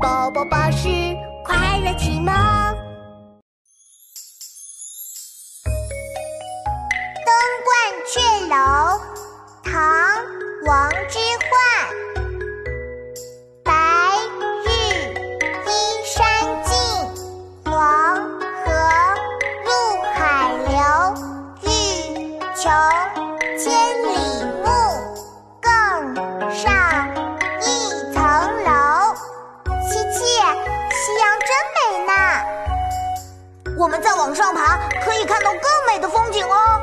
宝宝巴士快乐启蒙。登鹳雀楼，唐·王之涣。白日依山尽，黄河入海流。欲穷夕阳真美呢！我们再往上爬，可以看到更美的风景哦。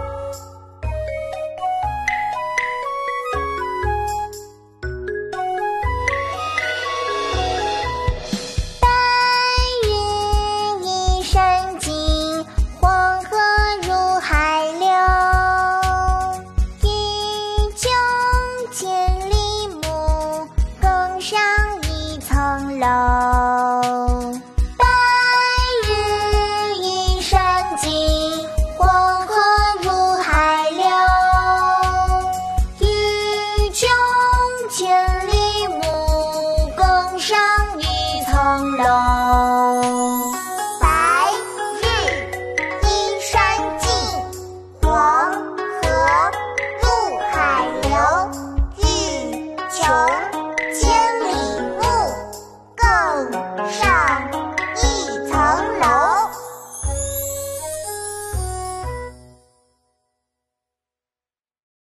白日依山尽，黄河入海流。欲穷千里目，更上一层楼。con đò.